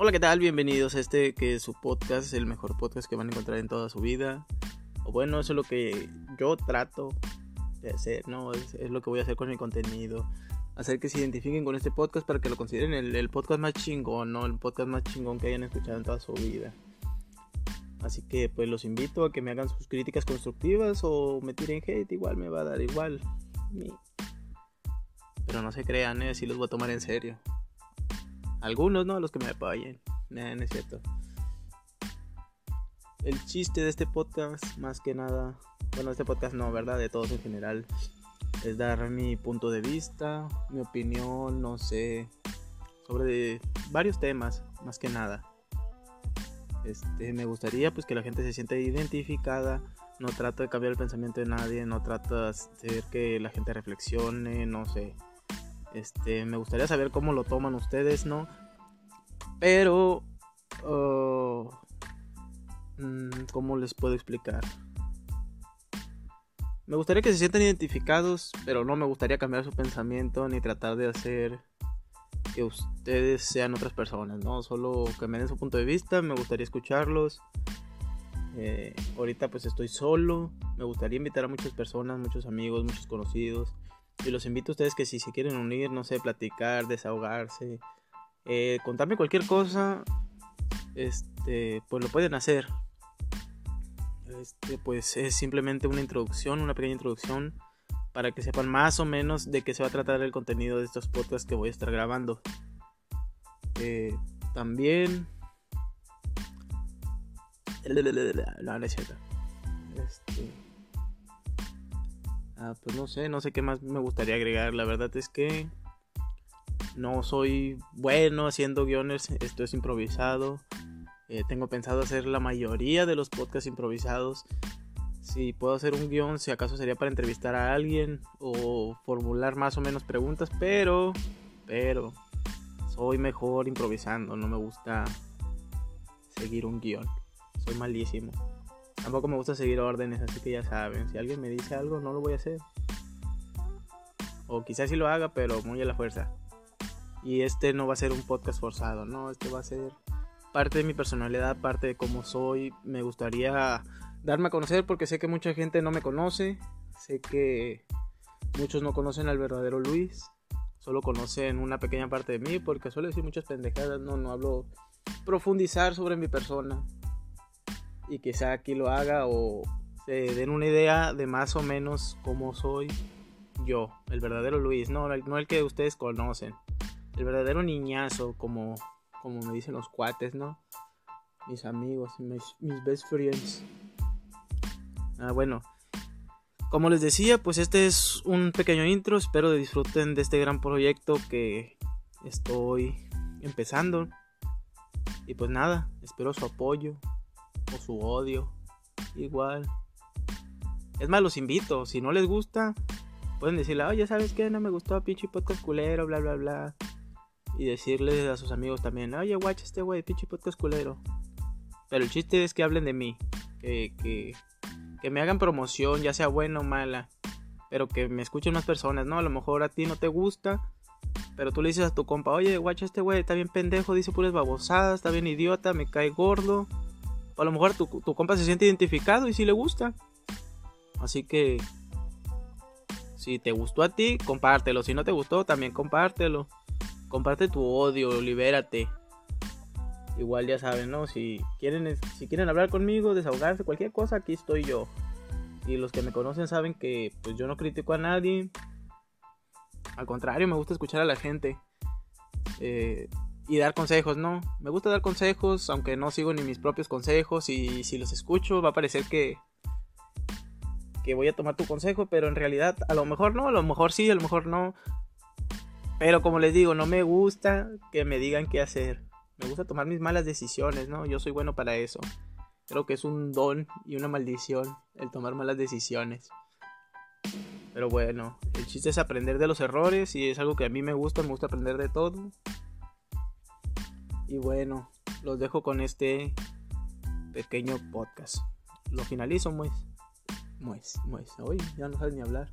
Hola, ¿qué tal? Bienvenidos a este que es su podcast, el mejor podcast que van a encontrar en toda su vida. O bueno, eso es lo que yo trato de hacer, ¿no? Es, lo que voy a hacer con mi contenido. Hacer que se identifiquen con este podcast para que lo consideren el, podcast más chingón, ¿no? El podcast más chingón que hayan escuchado en toda su vida. Así que pues los invito a que me hagan sus críticas constructivas o me tiren hate, igual me va a dar igual. Pero no se crean, ¿eh? Si los voy a tomar en serio. Algunos, ¿no? Los que me apoyen. no es cierto. El chiste de este podcast, más que nada, bueno, este podcast no, ¿verdad? De todos en general, es dar mi punto de vista, mi opinión, no sé, sobre varios temas, más que nada. Este, me gustaría pues que la gente se sienta identificada, no trato de cambiar el pensamiento de nadie, no trato de hacer que la gente reflexione, no sé. Este, me gustaría saber cómo lo toman ustedes, ¿no? Pero, uh, ¿cómo les puedo explicar? Me gustaría que se sientan identificados, pero no me gustaría cambiar su pensamiento ni tratar de hacer que ustedes sean otras personas, ¿no? Solo que me den su punto de vista, me gustaría escucharlos. Eh, ahorita pues estoy solo, me gustaría invitar a muchas personas, muchos amigos, muchos conocidos. Y los invito a ustedes que si se quieren unir, no sé, platicar, desahogarse, eh, contarme cualquier cosa, este, pues lo pueden hacer. Este, pues es simplemente una introducción, una pequeña introducción para que sepan más o menos de qué se va a tratar el contenido de estos podcasts que voy a estar grabando. Eh, también... Cierto. Este... Ah, pues no sé, no sé qué más me gustaría agregar. La verdad es que no soy bueno haciendo guiones, esto es improvisado. Eh, tengo pensado hacer la mayoría de los podcasts improvisados. Si puedo hacer un guion, si acaso sería para entrevistar a alguien o formular más o menos preguntas, pero, pero, soy mejor improvisando, no me gusta seguir un guion, soy malísimo. Tampoco me gusta seguir órdenes, así que ya saben, si alguien me dice algo, no lo voy a hacer. O quizás sí lo haga, pero muy a la fuerza. Y este no va a ser un podcast forzado, no, este va a ser parte de mi personalidad, parte de cómo soy. Me gustaría darme a conocer porque sé que mucha gente no me conoce, sé que muchos no conocen al verdadero Luis, solo conocen una pequeña parte de mí porque suelo decir muchas pendejadas, no, no hablo profundizar sobre mi persona y quizá aquí lo haga o se den una idea de más o menos cómo soy yo, el verdadero Luis, no, no el que ustedes conocen, el verdadero niñazo, como, como me dicen los cuates, ¿no? Mis amigos, mis, mis best friends. Ah, bueno, como les decía, pues este es un pequeño intro, espero que disfruten de este gran proyecto que estoy empezando. Y pues nada, espero su apoyo, o su odio. Igual. Es más, los invito. Si no les gusta, pueden decirle, oye, ¿sabes qué? No me gustó, pinche podcast culero, bla, bla, bla. Y decirles a sus amigos también, oye, watch este güey, pinche podcast culero. Pero el chiste es que hablen de mí. Que, que, me hagan promoción, ya sea buena o mala. Pero que me escuchen más personas, ¿no? A lo mejor a ti no te gusta. Pero tú le dices a tu compa, oye, watch este güey, está bien pendejo, dice puras babosadas, está bien idiota, me cae gordo a lo mejor tu, tu compa se siente identificado y si le gusta. Así que si te gustó a ti, compártelo. Si no te gustó, también compártelo. Comparte tu odio, libérate. Igual ya saben, ¿no? Si quieren, si quieren hablar conmigo, desahogarse, cualquier cosa, aquí estoy yo. Y los que me conocen saben que pues yo no critico a nadie. Al contrario, me gusta escuchar a la gente. Eh, y dar consejos, ¿no? Me gusta dar consejos, aunque no sigo ni mis propios consejos y si los escucho va a parecer que que voy a tomar tu consejo, pero en realidad a lo mejor no, a lo mejor sí, a lo mejor no. Pero como les digo, no me gusta que me digan qué hacer. Me gusta tomar mis malas decisiones, ¿no? Yo soy bueno para eso. Creo que es un don y una maldición el tomar malas decisiones. Pero bueno, el chiste es aprender de los errores y es algo que a mí me gusta, me gusta aprender de todo. Y bueno, los dejo con este pequeño podcast. Lo finalizo, pues. Pues, pues. Hoy ya no sabes ni hablar.